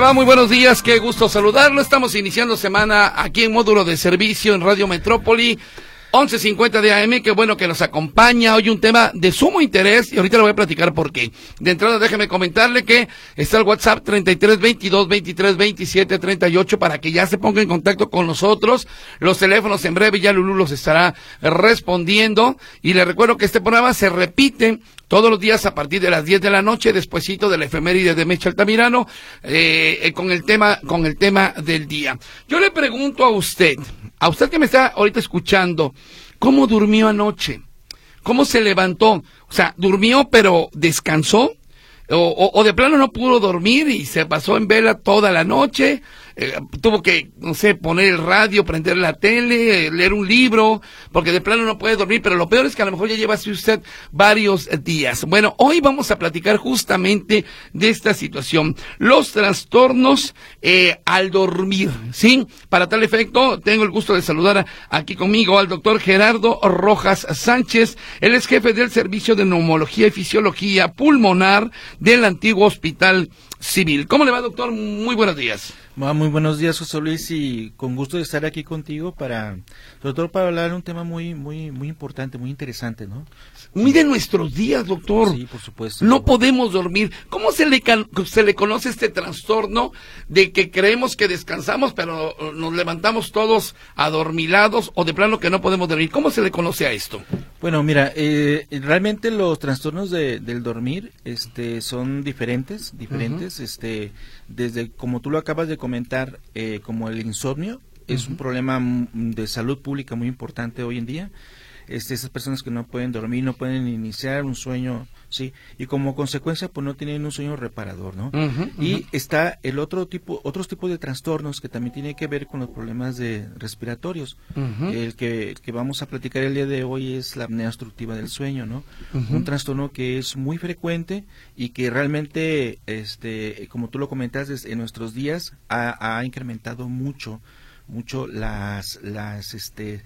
Muy buenos días, qué gusto saludarlo. Estamos iniciando semana aquí en módulo de servicio en Radio Metrópoli. 11.50 de AM, qué bueno que nos acompaña. Hoy un tema de sumo interés y ahorita le voy a platicar por qué. De entrada déjeme comentarle que está el WhatsApp 33 22 23 27 38 para que ya se ponga en contacto con nosotros. Los teléfonos en breve ya Lulú los estará respondiendo. Y le recuerdo que este programa se repite todos los días a partir de las 10 de la noche, despuesito de la efeméride de Mecha Altamirano, eh, eh, con el tema, con el tema del día. Yo le pregunto a usted, a usted que me está ahorita escuchando, ¿cómo durmió anoche? ¿Cómo se levantó? O sea, durmió pero descansó. O, o, de plano no pudo dormir y se pasó en vela toda la noche, eh, tuvo que, no sé, poner el radio, prender la tele, eh, leer un libro, porque de plano no puede dormir, pero lo peor es que a lo mejor ya lleva usted varios días. Bueno, hoy vamos a platicar justamente de esta situación, los trastornos eh, al dormir, ¿sí? Para tal efecto, tengo el gusto de saludar aquí conmigo al doctor Gerardo Rojas Sánchez, él es jefe del Servicio de Neumología y Fisiología Pulmonar del antiguo Hospital Civil. ¿Cómo le va, doctor? Muy buenos días. Muy buenos días, José Luis, y con gusto de estar aquí contigo para, sobre todo para hablar de un tema muy, muy, muy importante, muy interesante, ¿no? Mire nuestros días, doctor. Sí, por supuesto. No podemos dormir. ¿Cómo se le, se le conoce este trastorno de que creemos que descansamos, pero nos levantamos todos adormilados o de plano que no podemos dormir? ¿Cómo se le conoce a esto? Bueno, mira, eh, realmente los trastornos de, del dormir, este, son diferentes, diferentes, este, desde como tú lo acabas de comentar, eh, como el insomnio, es un problema de salud pública muy importante hoy en día. Este, esas personas que no pueden dormir, no pueden iniciar un sueño, sí, y como consecuencia pues no tienen un sueño reparador, ¿no? Y está el otro tipo, otros tipos de trastornos que también tiene que ver con los problemas de respiratorios. El que, que, vamos a platicar el día de hoy es la apnea obstructiva del sueño, ¿no? Un trastorno que es muy frecuente y que realmente, este, como tú lo comentaste, en nuestros días ha, ha incrementado mucho, mucho las, las, este,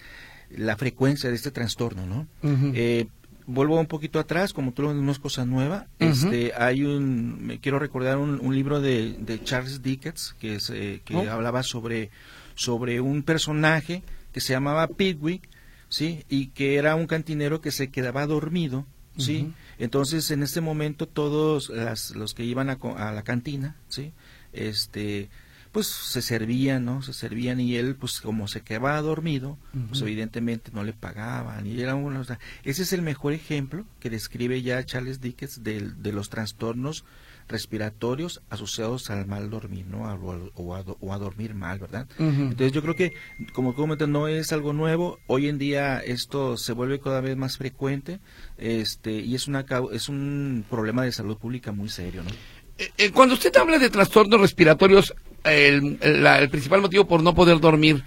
la frecuencia de este trastorno, ¿no? eh, vuelvo un poquito atrás, como tú lo no es cosa nueva. Este, hay un, me quiero recordar un, libro de, de, Charles Dickens que, es, eh, que oh. hablaba sobre, sobre un personaje que se llamaba Pigwick, sí, y que era un cantinero que se quedaba dormido, sí. Entonces, en ese momento todos las, los que iban a, a la cantina, sí, este, pues se servían, ¿no? Se servían y él, pues como se quedaba dormido, pues evidentemente no le pagaban y era uno, o sea, ese es el mejor ejemplo que describe ya Charles Dickens de, de los trastornos respiratorios asociados al mal dormir, ¿no? o, a, dormir mal, ¿verdad? Entonces yo creo que, como comentas, no es algo nuevo. Hoy en día esto se vuelve cada vez más frecuente este, y es, una, es un problema de salud pública muy serio, ¿no? Eh, eh, cuando usted habla de trastornos respiratorios, el, el, principal motivo por no poder dormir,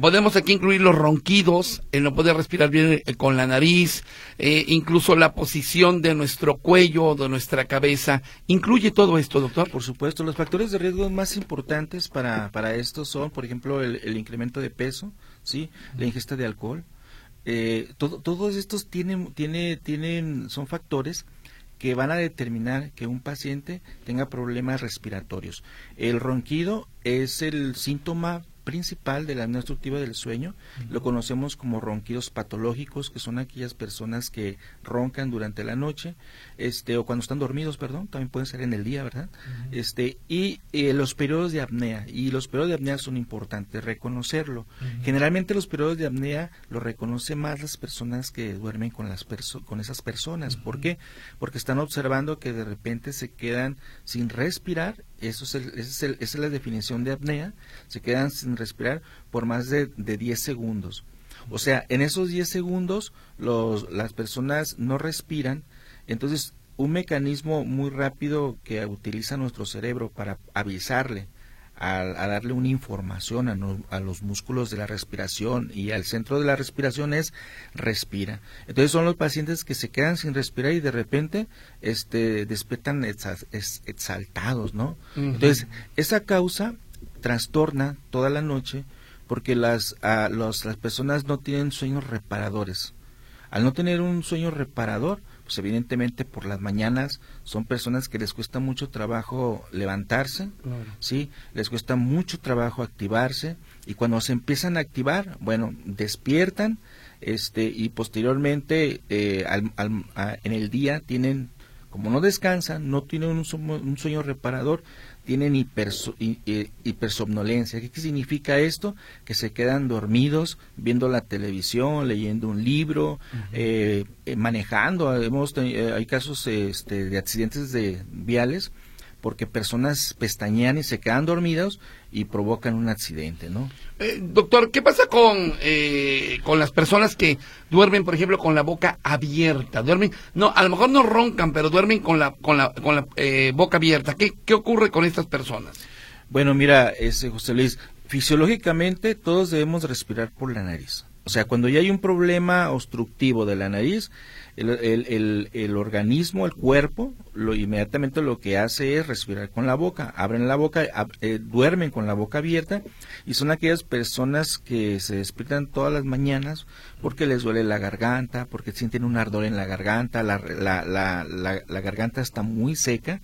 podemos aquí incluir los ronquidos, el no poder respirar bien eh, con la nariz, incluso la posición de nuestro cuello, de nuestra cabeza. ¿Incluye todo esto, doctor? Por supuesto, los factores de riesgo más importantes para, para esto son, por ejemplo, el, incremento de peso, ¿sí? la ingesta de alcohol. todo, todos estos tienen, tiene, tienen, son factores que van a determinar que un paciente tenga problemas respiratorios. El ronquido es el síntoma principal de la apnea obstructiva del sueño. Lo conocemos como ronquidos patológicos, que son aquellas personas que roncan durante la noche, este, o cuando están dormidos, perdón, también pueden ser en el día, ¿verdad? Este, y eh, los periodos de apnea, y los periodos de apnea son importantes, reconocerlo. Generalmente los periodos de apnea lo reconoce más las personas que duermen con las con esas personas. ¿Por qué? Porque están observando que de repente se quedan sin respirar eso es, el, es esa es la definición de apnea, se quedan sin respirar por más de, de 10 segundos. O sea, en esos 10 segundos los, las personas no respiran, entonces un mecanismo muy rápido que utiliza nuestro cerebro para avisarle a, darle una información a, los músculos de la respiración y al centro de la respiración es respira. Entonces son los pacientes que se quedan sin respirar y de repente este, despiertan exaltados, ¿no? Entonces esa causa trastorna toda la noche porque las, las personas no tienen sueños reparadores. Al no tener un sueño reparador, pues evidentemente por las mañanas son personas que les cuesta mucho trabajo levantarse, sí, les cuesta mucho trabajo activarse y cuando se empiezan a activar, bueno, despiertan, este y posteriormente eh, en el día tienen como no descansan, no tienen un, sueño reparador, tienen hipersomnolencia. ¿Qué, significa esto? Que se quedan dormidos viendo la televisión, leyendo un libro, eh, eh, manejando. Hemos, eh, hay casos este, de accidentes de viales porque personas pestañean y se quedan dormidos y provocan un accidente, ¿no? Eh, doctor, ¿qué pasa con eh, con las personas que duermen, por ejemplo, con la boca abierta? Duermen, no, a lo mejor no roncan, pero duermen con la con la con la eh, boca abierta. ¿Qué qué ocurre con estas personas? Bueno, mira, ese José Luis, fisiológicamente todos debemos respirar por la nariz. O sea, cuando ya hay un problema obstructivo de la nariz, el, el, organismo, el cuerpo, lo inmediatamente lo que hace es respirar con la boca, abren la boca, eh, duermen con la boca abierta y son aquellas personas que se despiertan todas las mañanas porque les duele la garganta, porque sienten un ardor en la garganta, la, la, la, la garganta está muy seca.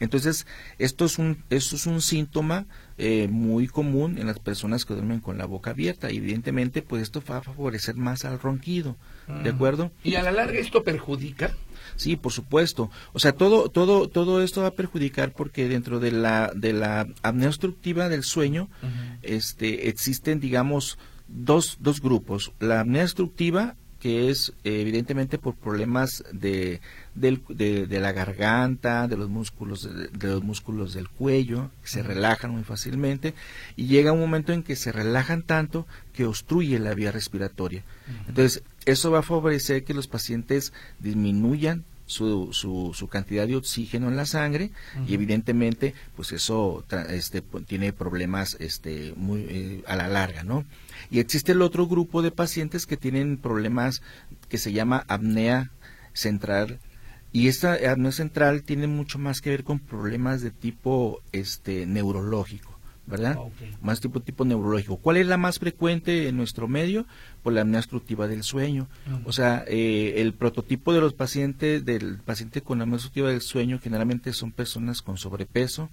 Entonces, esto es un, esto es un síntoma eh, muy común en las personas que duermen con la boca abierta. evidentemente, pues esto va a favorecer más al ronquido, ¿de acuerdo? ¿Y a la larga esto perjudica? Sí, por supuesto. O sea, todo, todo, todo esto va a perjudicar porque dentro de la, de la apnea obstructiva del sueño, este, existen, digamos, dos, dos grupos. La apnea obstructiva que es evidentemente por problemas de, de, la garganta, de los músculos, de, los músculos del cuello, que se relajan muy fácilmente, y llega un momento en que se relajan tanto que obstruye la vía respiratoria. Entonces, eso va a favorecer que los pacientes disminuyan su, su, su, cantidad de oxígeno en la sangre y evidentemente pues eso este, tiene problemas este, muy, eh, a la larga, ¿no? Y existe el otro grupo de pacientes que tienen problemas que se llama apnea central. Y esta apnea central tiene mucho más que ver con problemas de tipo este, neurológico. ¿verdad? Más tipo tipo neurológico. ¿Cuál es la más frecuente en nuestro medio? Pues la apnea obstructiva del sueño. O sea, eh, el prototipo de los pacientes, del paciente con apnea obstructiva del sueño, generalmente son personas con sobrepeso.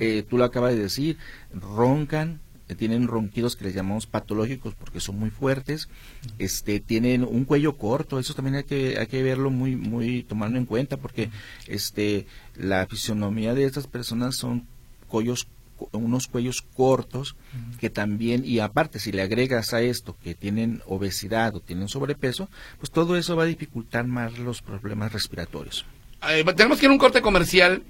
Eh, tú lo acabas de decir, roncan, tienen ronquidos que les llamamos patológicos porque son muy fuertes, este, tienen un cuello corto, eso también hay que, hay que verlo muy, muy, tomarlo en cuenta porque este, la fisionomía de estas personas son cuellos unos cuellos cortos que también, y aparte si le agregas a esto que tienen obesidad o tienen sobrepeso, pues todo eso va a dificultar más los problemas respiratorios. Eh, tenemos que ir a un corte comercial.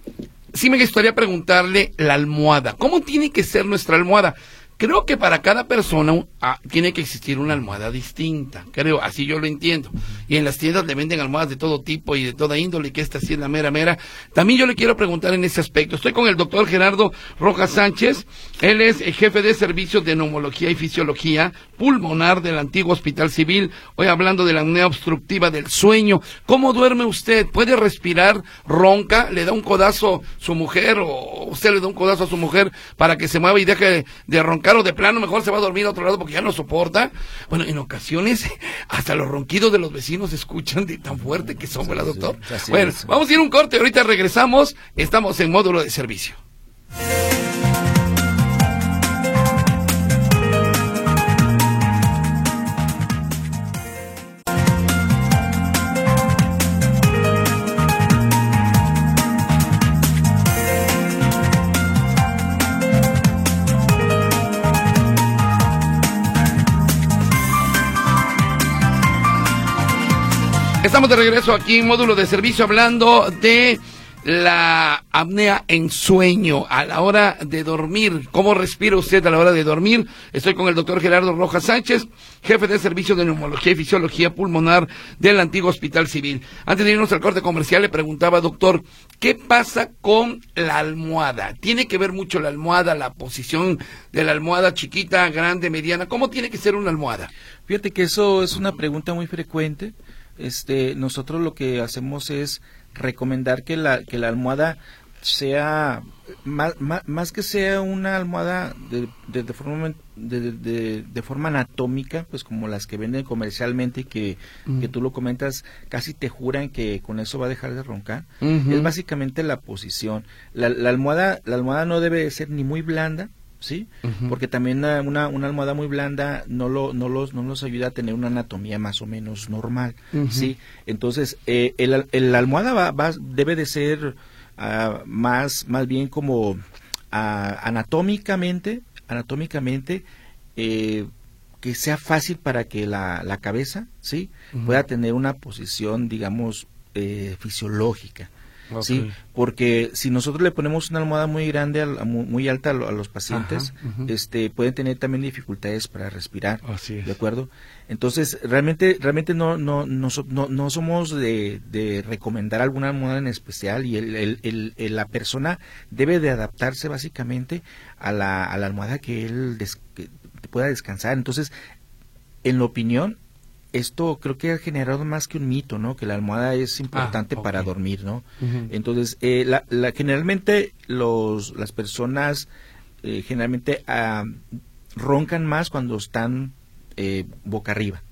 Sí me gustaría preguntarle la almohada. ¿Cómo tiene que ser nuestra almohada? Creo que para cada persona ah, tiene que existir una almohada distinta, creo, así yo lo entiendo. Y en las tiendas le venden almohadas de todo tipo y de toda índole, que esta sí es la mera mera. También yo le quiero preguntar en ese aspecto. Estoy con el doctor Gerardo Rojas Sánchez, él es el jefe de servicios de neumología y fisiología pulmonar del antiguo Hospital Civil, hoy hablando de la apnea obstructiva del sueño. ¿Cómo duerme usted? ¿Puede respirar ronca? ¿Le da un codazo su mujer o usted le da un codazo a su mujer para que se mueva y deje de roncar? o de plano mejor se va a dormir a otro lado porque ya no soporta. Bueno, en ocasiones hasta los ronquidos de los vecinos se escuchan de tan fuerte que son, ¿verdad, doctor? bueno, vamos a ir un corte, ahorita regresamos, estamos en módulo de servicio. Estamos de regreso aquí en módulo de servicio hablando de la apnea en sueño a la hora de dormir. ¿Cómo respira usted a la hora de dormir? Estoy con el doctor Gerardo Rojas Sánchez, jefe de servicio de neumología y fisiología pulmonar del antiguo Hospital Civil. Antes de irnos al corte comercial, le preguntaba, doctor, ¿qué pasa con la almohada? ¿Tiene que ver mucho la almohada, la posición de la almohada chiquita, grande, mediana? ¿Cómo tiene que ser una almohada? Fíjate que eso es una pregunta muy frecuente. Este, nosotros lo que hacemos es recomendar que la, que la almohada sea más, más, que sea una almohada de, de, de forma de, de, forma anatómica pues como las que venden comercialmente que, que tú lo comentas casi te juran que con eso va a dejar de roncar. Es básicamente la posición. La, la almohada la almohada no debe ser ni muy blanda ¿sí? Porque también una, una, almohada muy blanda no, lo, no, los, no nos ayuda a tener una anatomía más o menos normal, ¿sí? Entonces, eh, el, el, la almohada va, va, debe de ser uh, más, más bien como uh, anatómicamente, anatómicamente, eh, que sea fácil para que la, la cabeza, ¿sí? Pueda tener una posición, digamos, eh, fisiológica. Sí, porque si nosotros le ponemos una almohada muy grande, muy, alta a, los pacientes, este, pueden tener también dificultades para respirar. ¿De acuerdo? Entonces, realmente, realmente no, no, no, no, somos de, de, recomendar alguna almohada en especial y el, el, el, la persona debe de adaptarse básicamente a la, a la almohada que él pueda descansar. Entonces, en la opinión, esto creo que ha generado más que un mito, ¿no? Que la almohada es importante ah, para dormir, ¿no? Entonces, eh, la, generalmente los, las personas eh, generalmente ah, roncan más cuando están eh, boca arriba.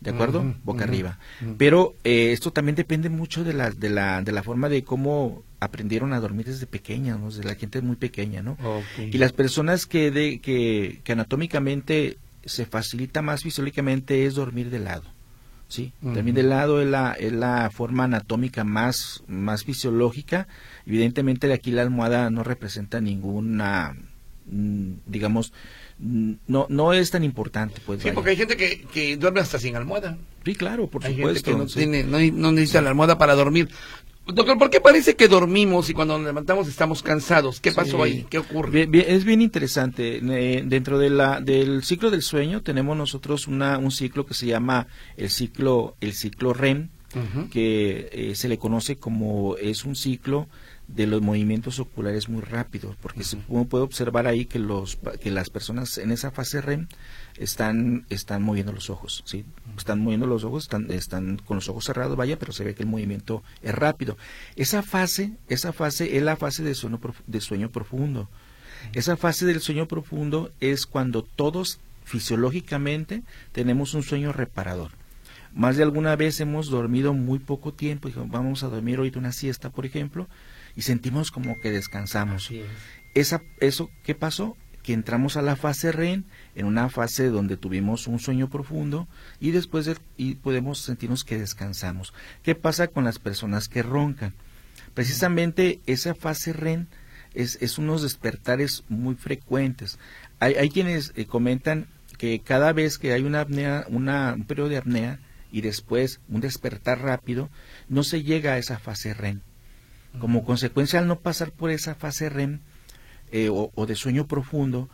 ¿De acuerdo? boca arriba. Pero esto también depende mucho de la, de, la, de la forma de cómo aprendieron a dormir desde pequeña, ¿no? Desde la gente muy pequeña, ¿no? Y las personas que, de, que, que anatómicamente se facilita más fisiológicamente es dormir de lado. ¿sí? También de lado es la, es la forma anatómica más, más fisiológica. Evidentemente de aquí la almohada no representa ninguna, mm, digamos, mm, no, no es tan importante. Pues, sí, porque hay gente que, que duerme hasta sin almohada. Sí, claro, por supuesto. no, tiene, no, no necesita la almohada para dormir. Doctor, ¿por qué parece que dormimos y cuando nos levantamos estamos cansados? ¿Qué pasó ahí? ¿Qué ocurre? es bien interesante. Eh, dentro de la, del ciclo del sueño tenemos nosotros una, un ciclo que se llama el ciclo, el ciclo REM, que eh, se le conoce como es un ciclo de los movimientos oculares muy rápidos, porque uno puede observar ahí que, los, que las personas en esa fase REM están, están moviendo los ojos, ¿sí? Están moviendo los ojos, están, están con los ojos cerrados, vaya, pero se ve que el movimiento es rápido. Esa fase, esa fase es la fase de sueño, de sueño profundo. Esa fase del sueño profundo es cuando todos fisiológicamente tenemos un sueño reparador. Más de alguna vez hemos dormido muy poco tiempo, y vamos a dormir ahorita una siesta, por ejemplo, y sentimos como que descansamos. Esa, eso, ¿qué pasó? Que entramos a la fase REM en una fase donde tuvimos un sueño profundo y después y podemos sentirnos que descansamos. ¿Qué pasa con las personas que roncan? Precisamente esa fase REM es, es unos despertares muy frecuentes. Hay, hay quienes eh, comentan que cada vez que hay una apnea, una, un periodo de apnea y después un despertar rápido, no se llega a esa fase REM. Como consecuencia, al no pasar por esa fase REM eh, o, de sueño profundo,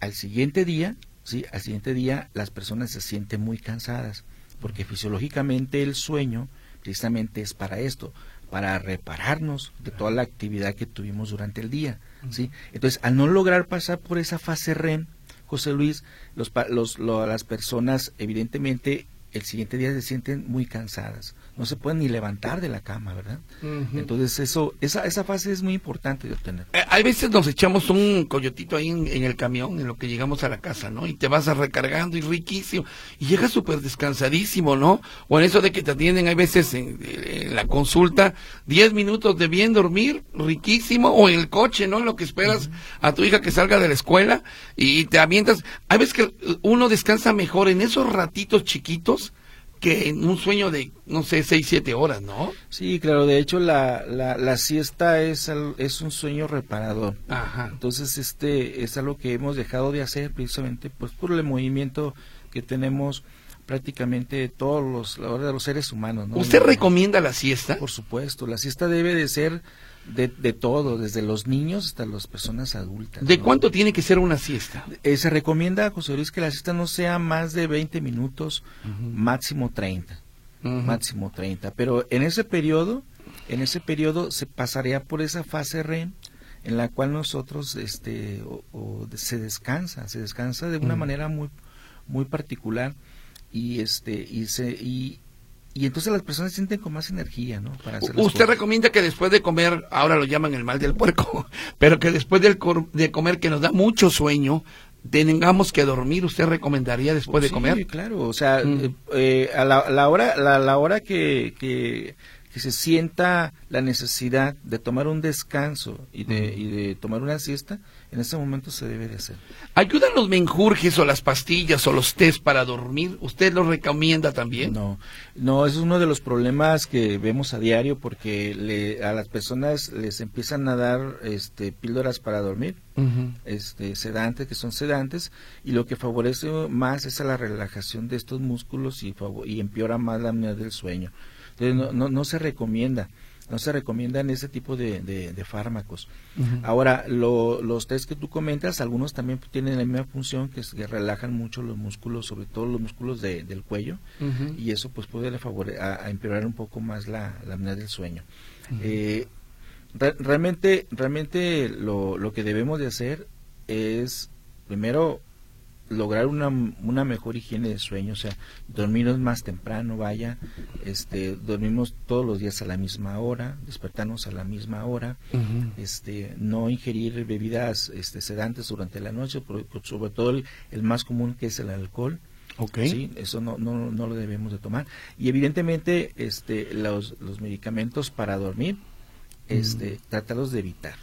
al siguiente día, ¿sí? Al siguiente día las personas se sienten muy cansadas, porque fisiológicamente el sueño precisamente es para esto, para repararnos de toda la actividad que tuvimos durante el día, ¿sí? Entonces, al no lograr pasar por esa fase REM, José Luis, los, los, las personas evidentemente el siguiente día se sienten muy cansadas no se pueden ni levantar de la cama, ¿verdad? Entonces eso, esa, esa fase es muy importante de obtener. Eh, hay veces nos echamos un coyotito ahí en, el camión, en lo que llegamos a la casa, ¿no? Y te vas a recargando y riquísimo. Y llegas súper descansadísimo, ¿no? O en eso de que te atienden, hay veces en, la consulta, 10 minutos de bien dormir, riquísimo, o en el coche, ¿no? Lo que esperas a tu hija que salga de la escuela y te avientas. Hay veces que uno descansa mejor en esos ratitos chiquitos que en un sueño de, no sé, seis, siete horas, ¿no? Sí, claro, de hecho la, la, la siesta es, es un sueño reparador. Ajá. Entonces, este es algo que hemos dejado de hacer precisamente pues por el movimiento que tenemos prácticamente todos los, los seres humanos. ¿no? ¿Usted recomienda la siesta? Por supuesto, la siesta debe de ser De, de todo, desde los niños hasta las personas adultas. ¿De ¿no? cuánto tiene que ser una siesta? Eh, se recomienda, José Luis, que la siesta no sea más de 20 minutos, máximo 30. Ujú. máximo 30. Pero en ese periodo, en ese periodo se pasaría por esa fase REM en la cual nosotros este o, se descansa, se descansa de una manera muy muy particular y este y se y, y entonces las personas sienten con más energía, ¿no? Para hacer Usted cosas. recomienda que después de comer, ahora lo llaman el mal del puerco, pero que después del de comer que nos da mucho sueño, tengamos que dormir, ¿usted recomendaría después de Sí, comer? claro, o sea, Mm. eh, eh, a la, la hora la, la hora que, que, que se sienta la necesidad de tomar un descanso y de, y de tomar una siesta, en ese momento se debe de hacer. ¿Ayudan los menjurjes o las pastillas o los test para dormir? ¿Usted los recomienda también? No, no, es uno de los problemas que vemos a diario porque le, a las personas les empiezan a dar este, píldoras para dormir, este, sedantes, que son sedantes, y lo que favorece más es a la relajación de estos músculos y empeora más la apnea del sueño. Entonces no, no, no se recomienda, no se recomiendan ese tipo de, de- de fármacos. Ahora, lo- los test que tú comentas, algunos también tienen la misma función, que, es que relajan mucho los músculos, sobre todo los músculos de- del cuello, y eso pues puede favore- a, a empeorar un poco más la, la apnea del sueño. Eh, re- realmente, realmente lo, lo que debemos de hacer es primero lograr una, una mejor higiene de sueño, o sea, dormirnos más temprano, vaya, este, dormimos todos los días a la misma hora, despertarnos a la misma hora, este, no ingerir bebidas este, sedantes durante la noche, sobre todo el, el más común que es el alcohol, Ok. Sí, eso no, no, no lo debemos de tomar. Y evidentemente este, los, los medicamentos para dormir, este, tratarlos de evitar.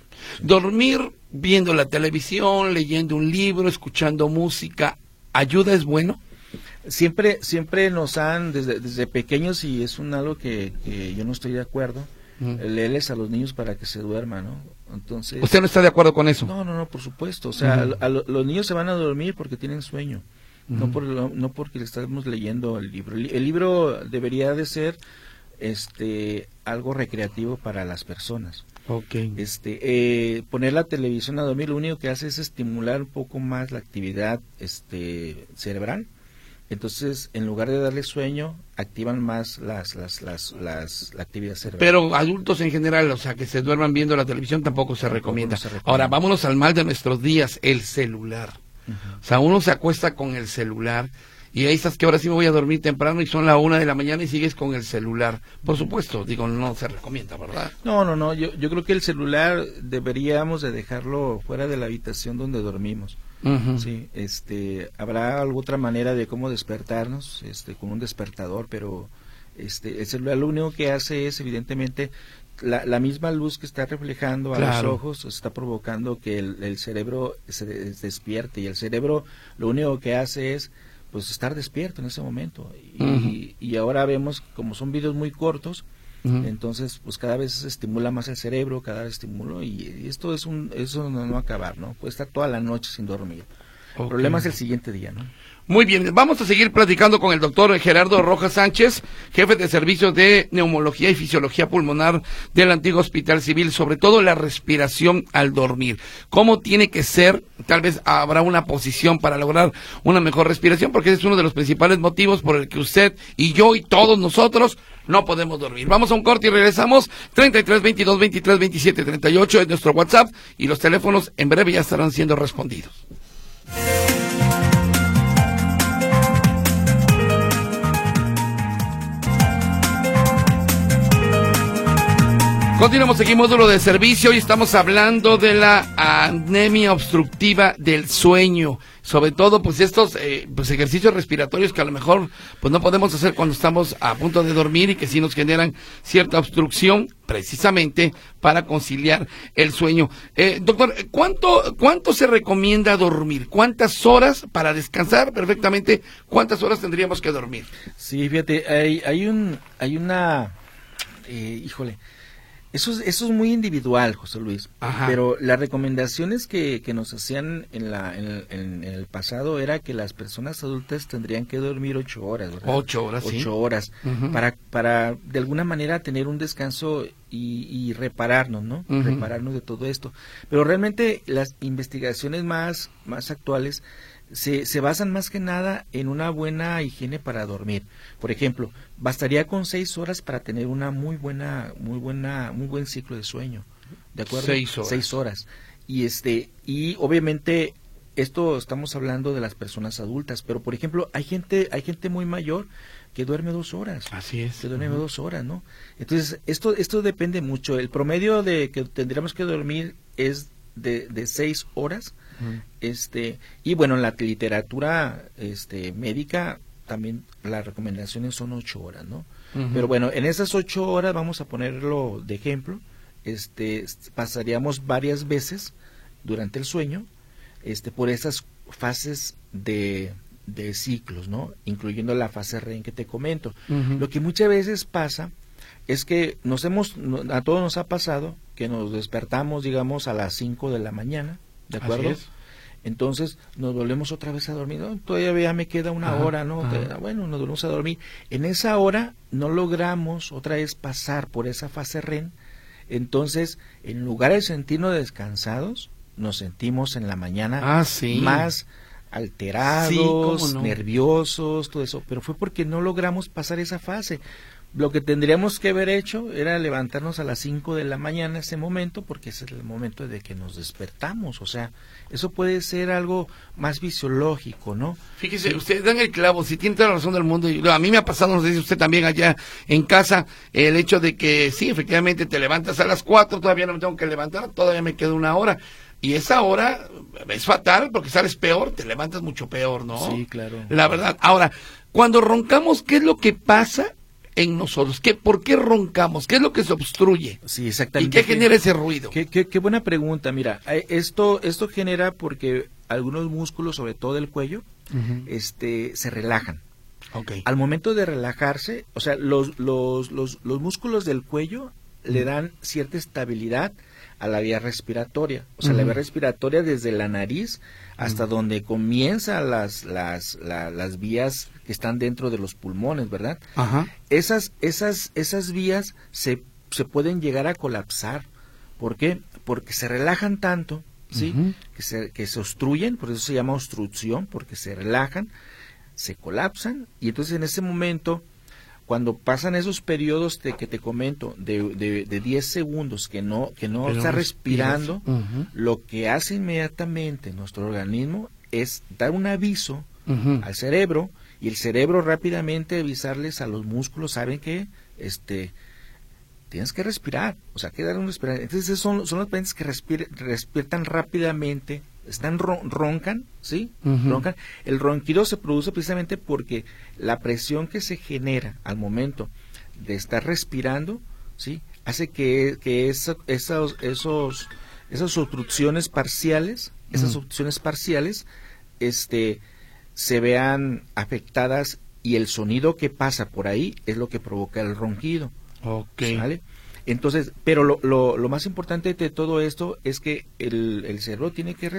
Dormir viendo la televisión, leyendo un libro, escuchando música, ¿ayuda es bueno? Siempre, siempre nos han, desde, desde pequeños, y es un algo que, que yo no estoy de acuerdo, Mm. leerles a los niños para que se duerman, ¿no? Entonces... ¿Usted no está de acuerdo con eso? No, no, no, por supuesto. O sea, a lo- los niños se van a dormir porque tienen sueño, no, por, no porque le estamos leyendo el libro. El, el libro debería de ser este algo recreativo para las personas. Ok. Este, eh, poner la televisión a dormir lo único que hace es estimular un poco más la actividad este, cerebral. Entonces, en lugar de darle sueño, activan más las, las, las, las, la actividad cerebral. Pero adultos en general, o sea, que se duerman viendo la televisión tampoco se recomienda. no se recomienda. Ahora, vámonos al mal de nuestros días, el celular. O sea, uno se acuesta con el celular y ahí estás que ahora sí me voy a dormir temprano y son la una de la mañana y sigues con el celular. Por supuesto, digo, no se recomienda, ¿verdad? No, no, no. Yo, yo creo que el celular deberíamos de dejarlo fuera de la habitación donde dormimos. Sí, este, habrá alguna otra manera de cómo despertarnos, este, con un despertador, pero este, el celular lo único que hace es, evidentemente, la, la misma luz que está reflejando a Claro. los ojos está provocando que el, el cerebro se des- despierte y el cerebro lo único que hace es pues estar despierto en ese momento. Y, y ahora vemos como son videos muy cortos entonces pues cada vez se estimula más el cerebro cada vez estimula y, y esto es un eso no, no acabar no puede estar toda la noche sin dormir. El problema es el siguiente día no Muy bien, vamos a seguir platicando con el doctor Gerardo Rojas Sánchez, jefe de servicios de neumología y fisiología pulmonar del antiguo Hospital Civil, sobre todo la respiración al dormir. ¿Cómo tiene que ser? Tal vez habrá una posición para lograr una mejor respiración, porque ese es uno de los principales motivos por el que usted y yo y todos nosotros no podemos dormir. Vamos a un corte y regresamos. 33 22 23 27 38 es nuestro WhatsApp y los teléfonos en breve ya estarán siendo respondidos. Continuamos aquí, módulo de servicio, y estamos hablando de la anemia obstructiva del sueño. Sobre todo, pues estos eh, pues ejercicios respiratorios que a lo mejor pues no podemos hacer cuando estamos a punto de dormir y que sí nos generan cierta obstrucción, precisamente para conciliar el sueño. Eh, doctor, ¿cuánto, ¿cuánto se recomienda dormir? ¿Cuántas horas para descansar perfectamente? ¿Cuántas horas tendríamos que dormir? sí fíjate hay hay un hay una eh, híjole Eso es, eso es muy individual, José Luis. Pero las recomendaciones que, que nos hacían en, la, en, el pasado era que las personas adultas tendrían que dormir ocho horas, ¿verdad? Ocho horas, Ocho horas. para, para, de alguna manera, tener un descanso y, y repararnos, ¿no? Repararnos de todo esto. Pero realmente las investigaciones más, más actuales se, se basan más que nada en una buena higiene para dormir. Por ejemplo, bastaría con seis horas para tener una muy buena, muy buena, muy buen ciclo de sueño. ¿De acuerdo? Seis horas. Seis horas. Y este, y obviamente esto estamos hablando de las personas adultas, pero por ejemplo, hay gente, hay gente muy mayor que duerme dos horas. Así es. Que duerme dos horas, ¿no? Entonces, esto, esto depende mucho. El promedio de que tendríamos que dormir es de, de seis horas este y bueno en la literatura este médica también las recomendaciones son ocho horas no pero bueno en esas ocho horas vamos a ponerlo de ejemplo este pasaríamos varias veces durante el sueño este por esas fases de de ciclos no incluyendo la fase REM que te comento. Lo que muchas veces pasa es que nos hemos a todos nos ha pasado que nos despertamos digamos a las cinco de la mañana ¿de acuerdo? Entonces nos volvemos otra vez a dormir. todavía me queda una hora, ¿no? Bueno, nos volvemos a dormir. En esa hora no logramos otra vez pasar por esa fase REM. Entonces, en lugar de sentirnos descansados, nos sentimos en la mañana ah, más alterados, nerviosos, todo eso. Pero fue porque no logramos pasar esa fase. Lo que tendríamos que haber hecho era levantarnos a las 5 de la mañana ese momento, porque ese es el momento de que nos despertamos. O sea, eso puede ser algo más fisiológico, ¿no? Fíjese, usted dan el clavo, si tiene toda la razón del mundo, y a mí me ha pasado, nos dice usted también allá en casa, el hecho de que sí, efectivamente te levantas a las 4, todavía no me tengo que levantar, todavía me queda una hora. Y esa hora es fatal porque sales peor, te levantas mucho peor, ¿no? Sí, claro. La verdad. Ahora, cuando roncamos, ¿qué es lo que pasa en nosotros? ¿Qué, ¿Por qué roncamos? ¿Qué es lo que se obstruye? Sí, exactamente. ¿Y qué genera ese ruido? Qué, qué, buena pregunta. Mira, eh, esto, esto genera porque algunos músculos, sobre todo el cuello, este, se relajan. Okay. Al momento de relajarse, o sea, los, los, los, los músculos del cuello le dan cierta estabilidad a la vía respiratoria. O sea, la vía respiratoria desde la nariz hasta donde comienzan las, las, las vías que están dentro de los pulmones, ¿verdad? Ajá. Esas, esas, esas vías se, se pueden llegar a colapsar. ¿Por qué? Porque se relajan tanto, ¿sí? que, se, que se obstruyen, por eso se llama obstrucción, porque se relajan, se colapsan, y entonces en ese momento cuando pasan esos periodos de, que te comento de, de, de 10 segundos que no, que no está respirando, lo que hace inmediatamente nuestro organismo es dar un aviso al cerebro y el cerebro rápidamente avisarles a los músculos, saben que este tienes que respirar, o sea, que dar un respirar. Entonces son, son los pacientes que respiran rápidamente están roncan, ¿sí? Roncan. El ronquido se produce precisamente porque la presión que se genera al momento de estar respirando, ¿sí? Hace que, que esos, esos, esas obstrucciones parciales, esas obstrucciones parciales, este, se vean afectadas y el sonido que pasa por ahí es lo que provoca el ronquido. Ok. ¿Vale? Entonces, pero lo, lo, lo, más importante de todo esto es que el, el cerebro tiene que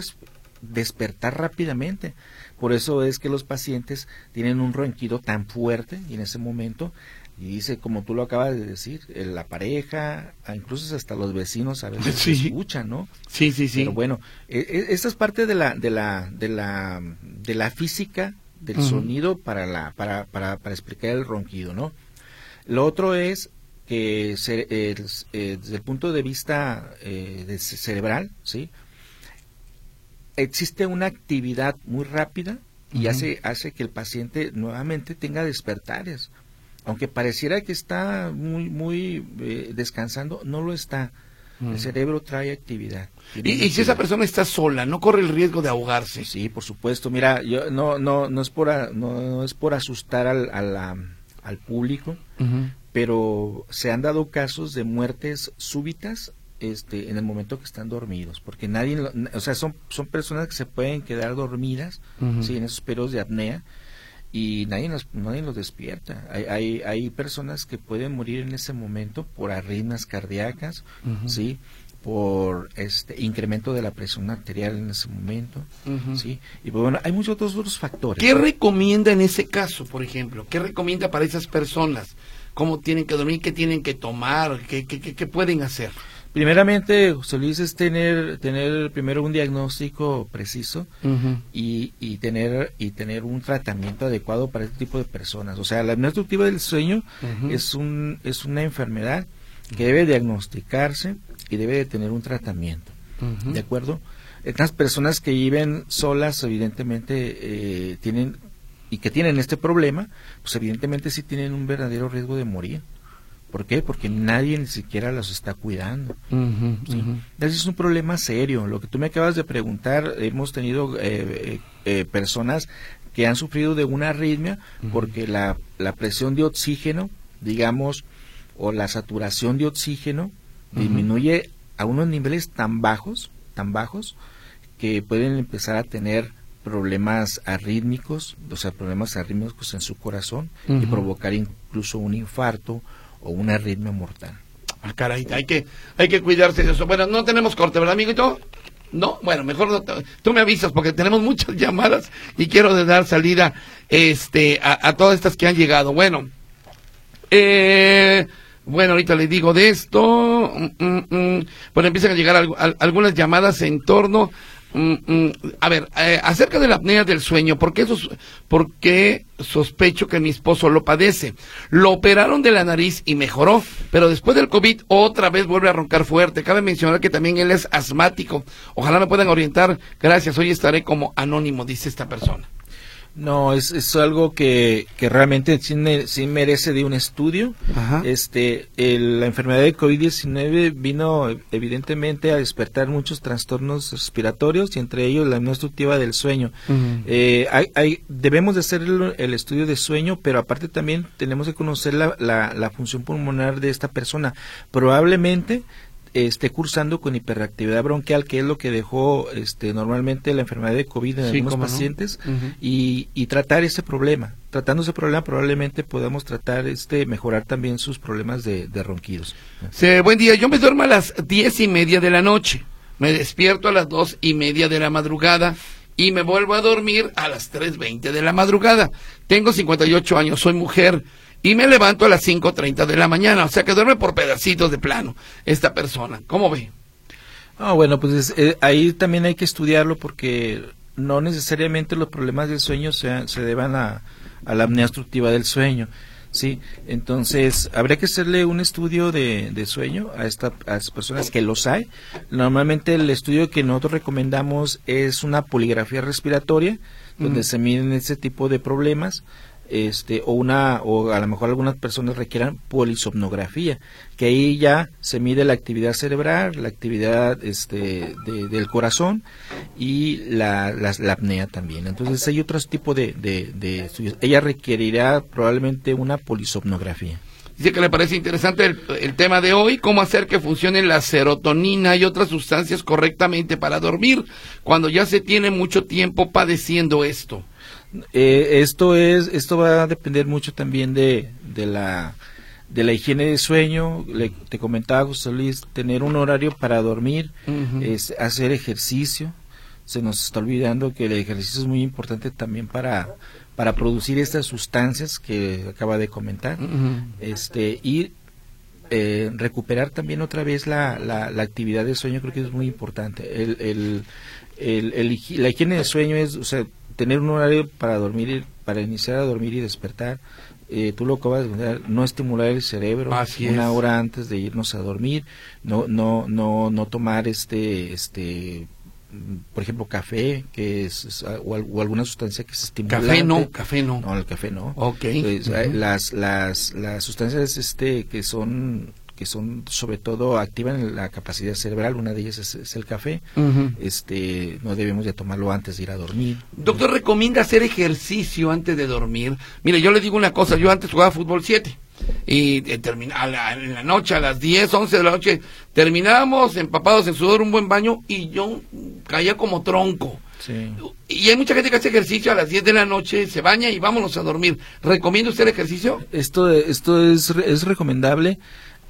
despertar rápidamente. Por eso es que los pacientes tienen un ronquido tan fuerte y en ese momento, y dice, como tú lo acabas de decir, la pareja, incluso hasta los vecinos a veces escuchan, ¿no? Sí, sí, sí. Pero bueno, e, e, esta es parte de la, de la, de la, de la física del sonido para, la, para, para, para explicar el ronquido, ¿no? Lo otro es que eh, desde el punto de vista eh, cerebral, ¿sí? existe una actividad muy rápida y hace, hace que el paciente nuevamente tenga despertares. Aunque pareciera que está muy, muy eh, descansando, no lo está. El cerebro trae actividad. ¿Y, si esa persona está sola, no corre el riesgo de ahogarse? Sí, por supuesto. Mira, yo no, no, no es por, no, es por asustar al, al público, pero se han dado casos de muertes súbitas este, en el momento que están dormidos, porque nadie, o sea, son, son personas que se pueden quedar dormidas, en esos periodos de apnea, y nadie, nos, nadie los despierta. Hay, hay, hay, personas que pueden morir en ese momento por arritmias cardíacas, ¿sí? por este incremento de la presión arterial en ese momento, ¿sí? Y pues, bueno, hay muchos otros, factores. ¿Qué recomienda en ese caso, por ejemplo? ¿Qué recomienda para esas personas? ¿Cómo tienen que dormir? ¿Qué tienen que tomar? ¿Qué, qué, qué, pueden hacer? Primeramente, José Luis, es tener, tener primero un diagnóstico preciso y, y, tener, y tener un tratamiento adecuado para este tipo de personas. O sea, la apnea del sueño es, un, es una enfermedad que debe diagnosticarse y debe de tener un tratamiento. ¿De acuerdo? Estas personas que viven solas, evidentemente, eh, tienen y que tienen este problema, pues evidentemente sí tienen un verdadero riesgo de morir. ¿Por qué? Porque nadie ni siquiera los está cuidando. es un problema serio. Lo que tú me acabas de preguntar, hemos tenido eh, eh, personas que han sufrido de una arritmia porque la, la presión de oxígeno, digamos, o la saturación de oxígeno disminuye a unos niveles tan bajos, tan bajos, que pueden empezar a tener problemas arrítmicos, o sea, problemas arrítmicos en su corazón y provocar incluso un infarto o una arritmia mortal. Ah, caray, hay que, hay que cuidarse de eso. Bueno, no tenemos corte, ¿verdad, amiguito? No, bueno, mejor no tú me avisas porque tenemos muchas llamadas y quiero de dar salida este a, a todas estas que han llegado. Bueno, eh, bueno, ahorita le digo de esto. Mm, mm, mm. Bueno, empiezan a llegar algunas llamadas en torno. A ver, eh, acerca de la apnea del sueño, ¿por ¿por qué sospecho que mi esposo lo padece? Lo operaron de la nariz y mejoró, pero después del COVID otra vez vuelve a roncar fuerte. Cabe mencionar que también él es asmático. Ojalá me puedan orientar. Gracias, hoy estaré como anónimo, dice esta persona. No, es, es algo que, que realmente sí, merece de un estudio. Este, la enfermedad de COVID-19 vino evidentemente a despertar muchos trastornos respiratorios y entre ellos la obstructiva del sueño. Eh, hay, hay, debemos de hacer el, estudio de sueño, pero aparte también tenemos que conocer la, la, la función pulmonar de esta persona. Probablemente esté cursando con hiperactividad bronquial, que es lo que dejó este, normalmente la enfermedad de COVID en algunos pacientes, y, y, tratar ese problema. Tratando ese problema probablemente podamos tratar, este, mejorar también sus problemas de, ronquidos. Sí, buen día, yo me duermo a las diez y media de la noche, me despierto a las dos y media de la madrugada y me vuelvo a dormir a las tres veinte de la madrugada. Tengo 58 años, soy mujer y me levanto a las 5.30 de la mañana. O sea que duerme por pedacitos de plano esta persona. ¿Cómo ve? Ah, bueno, pues eh, ahí también hay que estudiarlo porque no necesariamente los problemas del sueño se, se deban a, la apnea obstructiva del sueño. Sí, entonces habría que hacerle un estudio de, de sueño a, esta, a estas personas que los hay. Normalmente el estudio que nosotros recomendamos es una poligrafía respiratoria, donde se miden ese tipo de problemas este o una o a lo mejor algunas personas requieran polisomnografía que ahí ya se mide la actividad cerebral la actividad este del corazón y la, la, apnea también. Entonces hay otros tipos de, de, estudios. Ella requerirá probablemente una polisomnografía Dice que le parece interesante el, el, tema de hoy, cómo hacer que funcione la serotonina y otras sustancias correctamente para dormir cuando ya se tiene mucho tiempo padeciendo esto. Eh, esto es, esto va a depender mucho también de, de la de la higiene de sueño, le, te comentaba José Luis, tener un horario para dormir, es hacer ejercicio. Se nos está olvidando que el ejercicio es muy importante también para, para producir estas sustancias que acaba de comentar. este Y eh, recuperar también otra vez la, la, actividad de sueño creo que es muy importante. El, el, el, la higiene de sueño es, o sea, tener un horario para dormir, para iniciar a dormir y despertar. Eh, tú lo acabas de comentar, no estimular el cerebro una hora antes de irnos a dormir, no, no, no, no tomar este, este, por ejemplo, café, que es, o, alguna sustancia que se estimula. Café no, café no. No, el café no. Ok. las, las, las sustancias este que son que son sobre todo activan la capacidad cerebral, una de ellas es, el café, este no debemos de tomarlo antes de ir a dormir. Doctor, ¿recomienda hacer ejercicio antes de dormir? Mire, yo le digo una cosa, yo antes jugaba fútbol 7 y eh, termina, en la noche, a las 10, 11 de la noche, terminábamos empapados en sudor, un buen baño y yo caía como tronco. Y hay mucha gente que hace ejercicio a las 10 de la noche, se baña y vámonos a dormir. ¿Recomienda usted el ejercicio? Esto, esto es, es recomendable.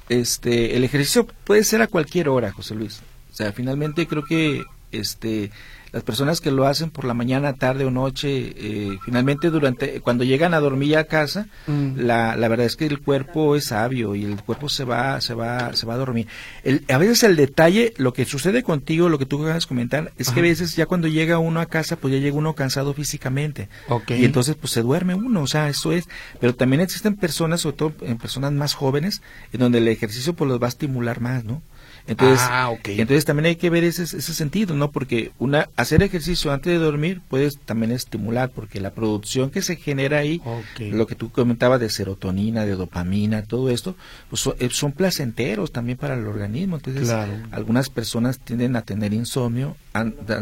Este, el ejercicio puede ser a cualquier hora, José Luis. O sea, finalmente creo que este las personas que lo hacen por la mañana, tarde o noche, eh, finalmente durante cuando llegan a dormir a casa, mm. la, la, verdad es que el cuerpo es sabio y el cuerpo se va se va se va a dormir. El, a veces el detalle, lo que sucede contigo, lo que tú acabas de comentar, es que a veces ya cuando llega uno a casa, pues ya llega uno cansado físicamente y entonces pues se duerme uno, o sea, eso es. Pero también existen personas, sobre todo en personas más jóvenes, en donde el ejercicio pues los va a estimular más, ¿no? Entonces, ah, entonces también hay que ver ese, ese sentido, ¿no? Porque una hacer ejercicio antes de dormir puede también estimular, porque la producción que se genera ahí, lo que tú comentabas de serotonina, de dopamina, todo esto, pues eh, son, placenteros también para el organismo. Entonces, algunas personas tienden a tener insomnio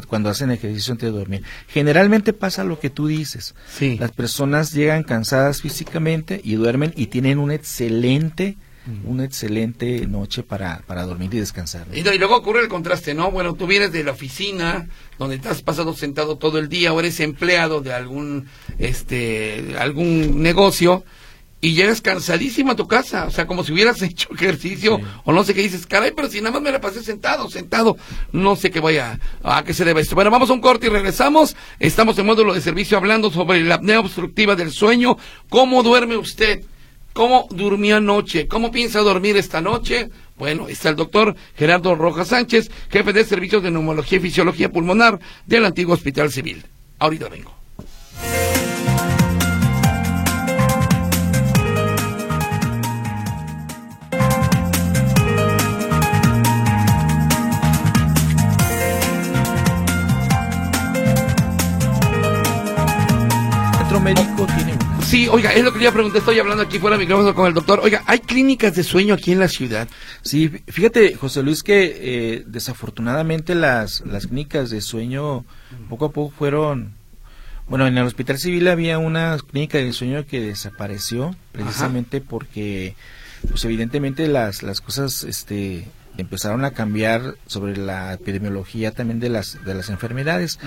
cuando hacen ejercicio antes de dormir. Generalmente pasa lo que tú dices. Las personas llegan cansadas físicamente y duermen y tienen un excelente una excelente noche para, para dormir y descansar. Y, luego ocurre el contraste, ¿no? Bueno, tú vienes de la oficina, donde estás pasado sentado todo el día, o eres empleado de algún, este, algún negocio, y llegas cansadísimo a tu casa, o sea, como si hubieras hecho ejercicio, o no sé qué dices, caray, pero si nada más me la pasé sentado, sentado, no sé qué voy a, a qué se debe esto. Bueno, vamos a un corte y regresamos. Estamos en módulo de servicio hablando sobre la apnea obstructiva del sueño. ¿Cómo duerme usted? ¿Cómo durmió anoche? ¿Cómo piensa dormir esta noche? Bueno, está el doctor Gerardo Rojas Sánchez, jefe de servicios de neumología y fisiología pulmonar del antiguo Hospital Civil. Ahorita vengo. Sí, oiga, es lo que yo pregunté, estoy hablando aquí fuera del micrófono con el doctor. Oiga, ¿hay clínicas de sueño aquí en la ciudad? Sí, fíjate, José Luis, que eh, desafortunadamente las, las clínicas de sueño poco a poco fueron... Bueno, en el Hospital Civil había una clínica de sueño que desapareció precisamente porque, pues evidentemente las, las cosas este, empezaron a cambiar sobre la epidemiología también de las, de las enfermedades.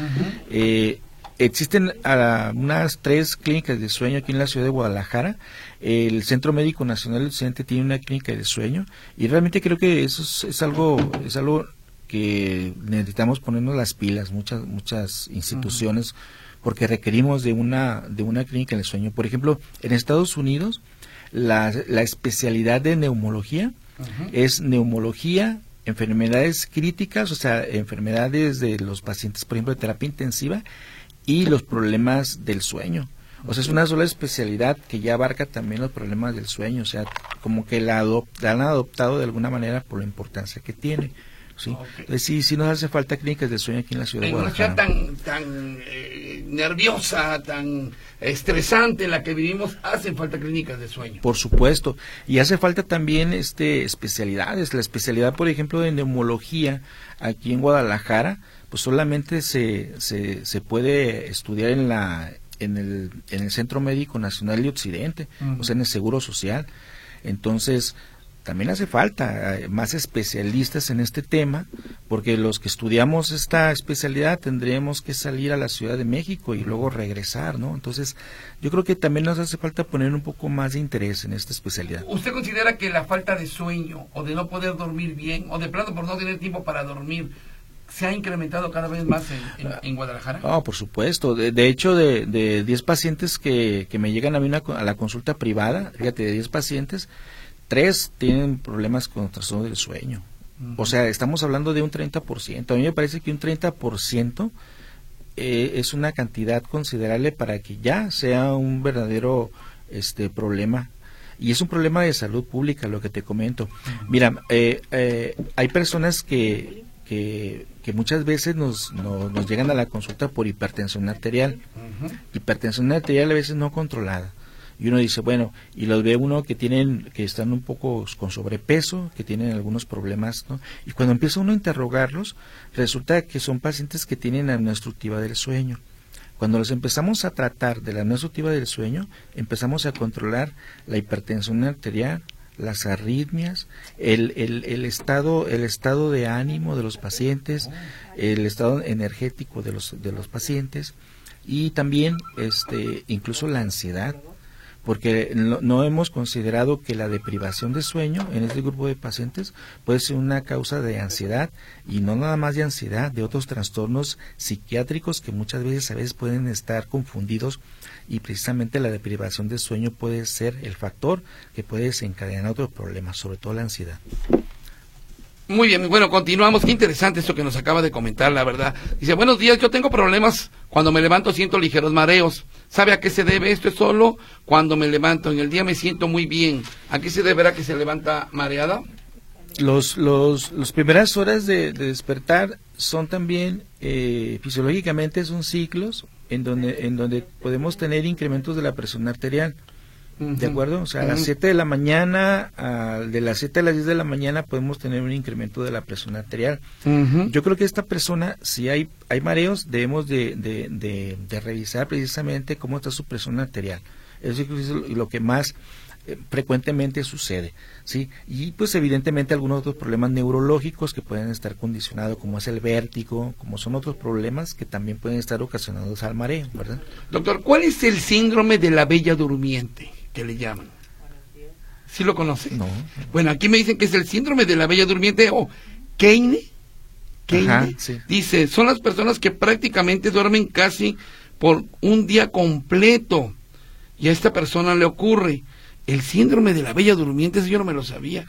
Existen uh, unas tres clínicas de sueño aquí en la ciudad de Guadalajara. El Centro Médico Nacional del Occidente tiene una clínica de sueño y realmente creo que eso es, algo es algo que necesitamos ponernos las pilas muchas muchas instituciones porque requerimos de una de una clínica de sueño. Por ejemplo, en Estados Unidos la, la especialidad de neumología es neumología enfermedades críticas, o sea, enfermedades de los pacientes, por ejemplo, de terapia intensiva y los problemas del sueño. O sea, es una sola especialidad que ya abarca también los problemas del sueño, o sea, como que la, han adoptado de alguna manera por la importancia que tiene. ¿sí? Entonces, sí, sí nos hace falta clínicas de sueño aquí en la ciudad de Guadalajara. tan, tan eh, nerviosa, tan estresante en la que vivimos, hacen falta clínicas de sueño. Por supuesto. Y hace falta también este especialidades. La especialidad, por ejemplo, de neumología aquí en Guadalajara, pues solamente se, se, se puede estudiar en la en el, en el Centro Médico Nacional de Occidente, o sea, en el Seguro Social. Entonces, también hace falta eh, más especialistas en este tema, porque los que estudiamos esta especialidad tendríamos que salir a la Ciudad de México y luego regresar, ¿no? Entonces, yo creo que también nos hace falta poner un poco más de interés en esta especialidad. ¿Usted considera que la falta de sueño o de no poder dormir bien o de plano por no tener tiempo para dormir se ha incrementado cada vez más en, Guadalajara? Ah, por supuesto. De, hecho, de, de 10 pacientes que, que me llegan a mí a la consulta privada, fíjate, de 10 pacientes, 3 tienen problemas con trastorno del sueño. O sea, estamos hablando de un 30%. A mí me parece que un 30% eh, es una cantidad considerable para que ya sea un verdadero este problema y es un problema de salud pública lo que te comento. Mira, eh, eh, hay personas que, que que muchas veces nos, nos llegan a la consulta por hipertensión arterial. Hipertensión arterial a veces no controlada. Y uno dice, bueno, y los ve uno que tienen, que están un poco con sobrepeso, que tienen algunos problemas, ¿no? Y cuando empieza uno a interrogarlos, resulta que son pacientes que tienen apnea obstructiva del sueño. Cuando los empezamos a tratar de la apnea obstructiva del sueño, empezamos a controlar la hipertensión arterial, las arritmias, el, el, el, estado, el estado de ánimo de los pacientes, el estado energético de los, de los pacientes y también este, incluso la ansiedad porque no, hemos considerado que la deprivación de sueño en este grupo de pacientes puede ser una causa de ansiedad y no nada más de ansiedad, de otros trastornos psiquiátricos que muchas veces a veces pueden estar confundidos y precisamente la deprivación de sueño puede ser el factor que puede desencadenar otros problemas, sobre todo la ansiedad. Muy bien, bueno, continuamos. Qué interesante esto que nos acaba de comentar, la verdad. Dice, buenos días, yo tengo problemas. Cuando me levanto siento ligeros mareos. ¿Sabe a qué se debe esto? Es solo cuando me levanto. En el día me siento muy bien. ¿A qué se deberá que se levanta mareada? Los, los, los primeras horas de, despertar son también, eh, fisiológicamente, son ciclos en donde, en donde podemos tener incrementos de la presión arterial. ¿De acuerdo? O sea, a las 7 de la mañana, de las 7 a las 10 de la mañana podemos tener un incremento de la presión arterial. Yo creo que esta persona, si hay, hay mareos, debemos de, de, revisar precisamente cómo está su presión arterial. Eso es lo que más eh, frecuentemente sucede, ¿sí? Y pues evidentemente algunos otros problemas neurológicos que pueden estar condicionados, como es el vértigo, como son otros problemas que también pueden estar ocasionados al mareo, ¿verdad? Doctor, ¿cuál es el síndrome de la bella durmiente? que le llaman. ¿Sí lo conoce? No. Bueno, aquí me dicen que es el síndrome de la bella durmiente o Kane. Kane dice, son las personas que prácticamente duermen casi por un día completo. Y a esta persona le ocurre el síndrome de la bella durmiente, eso yo no me lo sabía.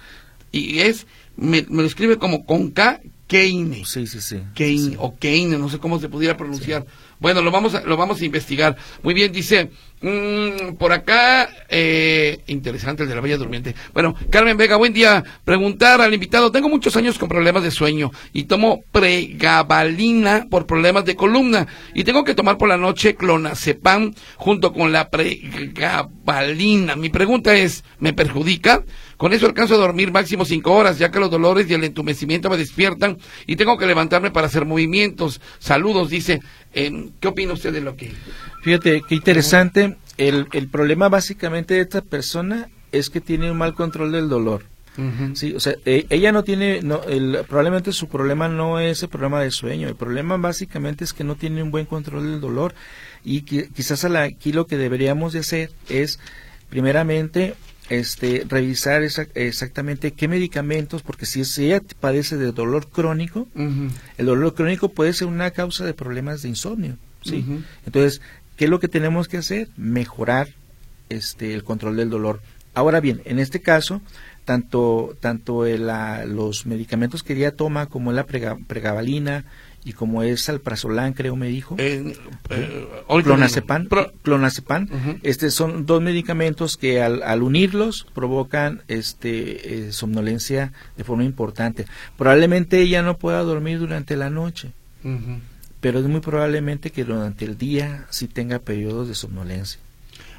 Y es, me, lo escribe como con K, Kane. Sí, sí, sí. Kane o Kane, no sé cómo se pudiera pronunciar. Bueno, lo vamos a, lo vamos a investigar. Muy bien, dice, mm, por acá, eh, interesante el de la Bella Durmiente. Bueno, Carmen Vega, buen día. Preguntar al invitado, tengo muchos años con problemas de sueño y tomo pregabalina por problemas de columna y tengo que tomar por la noche clonazepam junto con la pregabalina. Mi pregunta es, ¿me perjudica? Con eso alcanzo a dormir máximo cinco horas, ya que los dolores y el entumecimiento me despiertan y tengo que levantarme para hacer movimientos. Saludos, dice. ¿Qué opina usted de lo que...? Fíjate, qué interesante. El, el problema básicamente de esta persona es que tiene un mal control del dolor. Sí, o sea, e, ella no tiene, no, el, probablemente su problema no es el problema de sueño, el problema básicamente es que no tiene un buen control del dolor y quizás aquí lo que deberíamos de hacer es, primeramente, este, revisar exactamente qué medicamentos, porque si, ella padece de dolor crónico, el dolor crónico puede ser una causa de problemas de insomnio, ¿sí? Entonces, ¿qué es lo que tenemos que hacer? Mejorar este, el control del dolor. Ahora bien, en este caso, tanto, tanto los medicamentos que ella toma como la pregabalina, y como es alprazolam, creo me dijo, eh, eh, clonazepam, este son dos medicamentos que al, unirlos provocan este eh, somnolencia de forma importante. Probablemente ella no pueda dormir durante la noche, pero es muy probablemente que durante el día sí tenga periodos de somnolencia.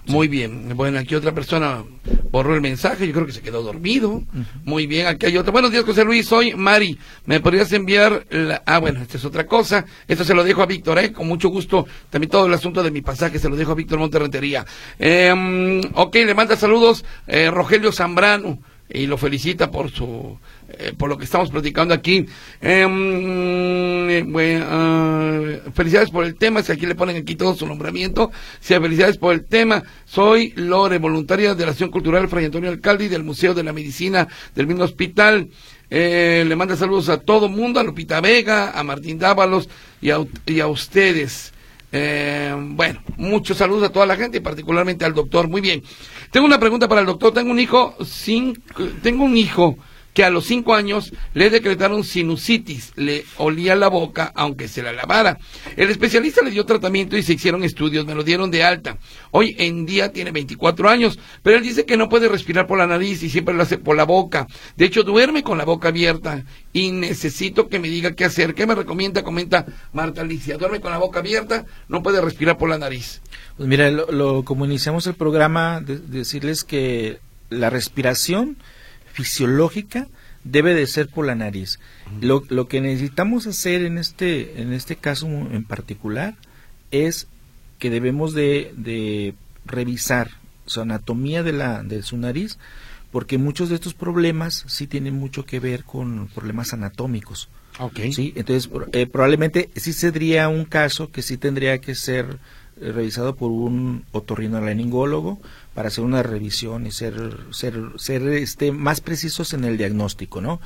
Muy bien. Bueno, aquí otra persona borró el mensaje, yo creo que se quedó dormido. Muy bien, aquí hay otro. Buenos días, José Luis, soy Mari. ¿Me podrías enviar la... Ah, bueno, esta es otra cosa. Esto se lo dejo a Víctor, ¿eh? Con mucho gusto. También todo el asunto de mi pasaje se lo dejo a Víctor Monterrentería. Eh, ok, le manda saludos eh, Rogelio Zambrano y lo felicita por su eh, por lo que estamos platicando aquí. Em, bueno, ah, felicidades por el tema, si aquí le ponen aquí todo su nombramiento. Sí, felicidades por el tema. Soy Lore, voluntaria de la Acción Cultural Fray Antonio Alcalde del Museo de la Medicina del mismo hospital. Eh, le manda saludos a todo mundo, a Lupita Vega, a Martín Dávalos y a, y a ustedes. Eh, bueno, muchos saludos a toda la gente y particularmente al doctor. Muy bien. Tengo una pregunta para el doctor. Tengo un hijo, sin, tengo un hijo que a los cinco años le decretaron sinusitis, le olía la boca aunque se la lavara. El especialista le dio tratamiento y se hicieron estudios, me lo dieron de alta. Hoy en día tiene 24 años, pero él dice que no puede respirar por la nariz y siempre lo hace por la boca. De hecho, duerme con la boca abierta y necesito que me diga qué hacer. ¿Qué me recomienda? Comenta Marta Alicia. Duerme con la boca abierta, no puede respirar por la nariz. Pues mira, lo, como iniciamos el programa, decirles que la respiración fisiológica debe de ser por la nariz. Lo, lo, que necesitamos hacer en este, en este caso en particular es que debemos de, de revisar su anatomía de, la, de su nariz porque muchos de estos problemas sí tienen mucho que ver con problemas anatómicos. Okay. Sí, entonces eh, probablemente sí sería un caso que sí tendría que ser eh, revisado por un otorrinolaringólogo para hacer una revisión y ser ser ser este más precisos en el diagnóstico, ¿no?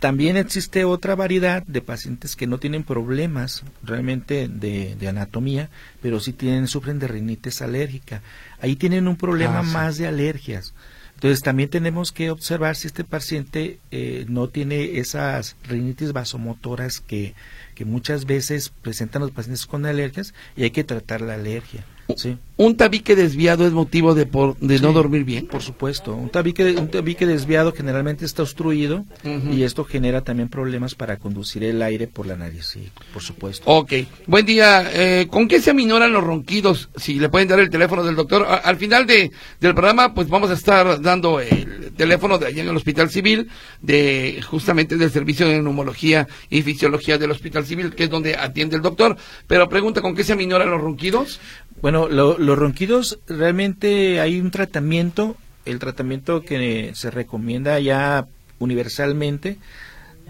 También existe otra variedad de pacientes que no tienen problemas realmente de, de, anatomía, pero sí tienen sufren de rinitis alérgica. Ahí tienen un problema Ah, sí. más de alergias. Entonces también tenemos que observar si este paciente eh, no tiene esas rinitis vasomotoras que, que muchas veces presentan los pacientes con alergias y hay que tratar la alergia. ¿Sí? ¿Un tabique desviado es motivo de, por, de no dormir bien? Por supuesto, un tabique, un tabique desviado generalmente está obstruido y esto genera también problemas para conducir el aire por la nariz, sí, por supuesto. Ok, buen día. Eh, ¿Con qué se aminoran los ronquidos? Si le pueden dar el teléfono del doctor. A- al final de, del programa, pues vamos a estar dando el teléfono de allá en el Hospital Civil, de justamente del Servicio de Neumología y Fisiología del Hospital Civil, que es donde atiende el doctor. Pero pregunta, ¿con qué se aminoran los ronquidos? Bueno, lo- los ronquidos realmente hay un tratamiento, el tratamiento que se recomienda ya universalmente,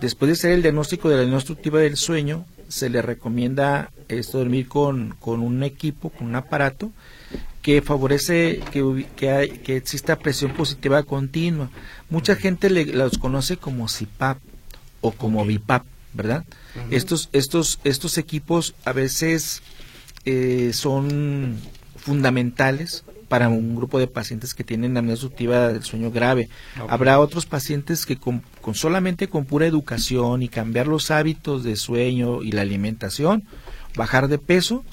después de hacer el diagnóstico de la obstructiva del sueño, se le recomienda esto dormir con, con un equipo, con un aparato que favorece que, que, hay- que exista presión positiva continua. Mucha gente le, los conoce como CPAP o como BIPAP, ¿verdad? Estos, estos, estos equipos a veces eh, son fundamentales para un grupo de pacientes que tienen apnea obstructiva del sueño grave. Habrá otros pacientes que con, con solamente con pura educación y cambiar los hábitos de sueño y la alimentación, bajar de peso,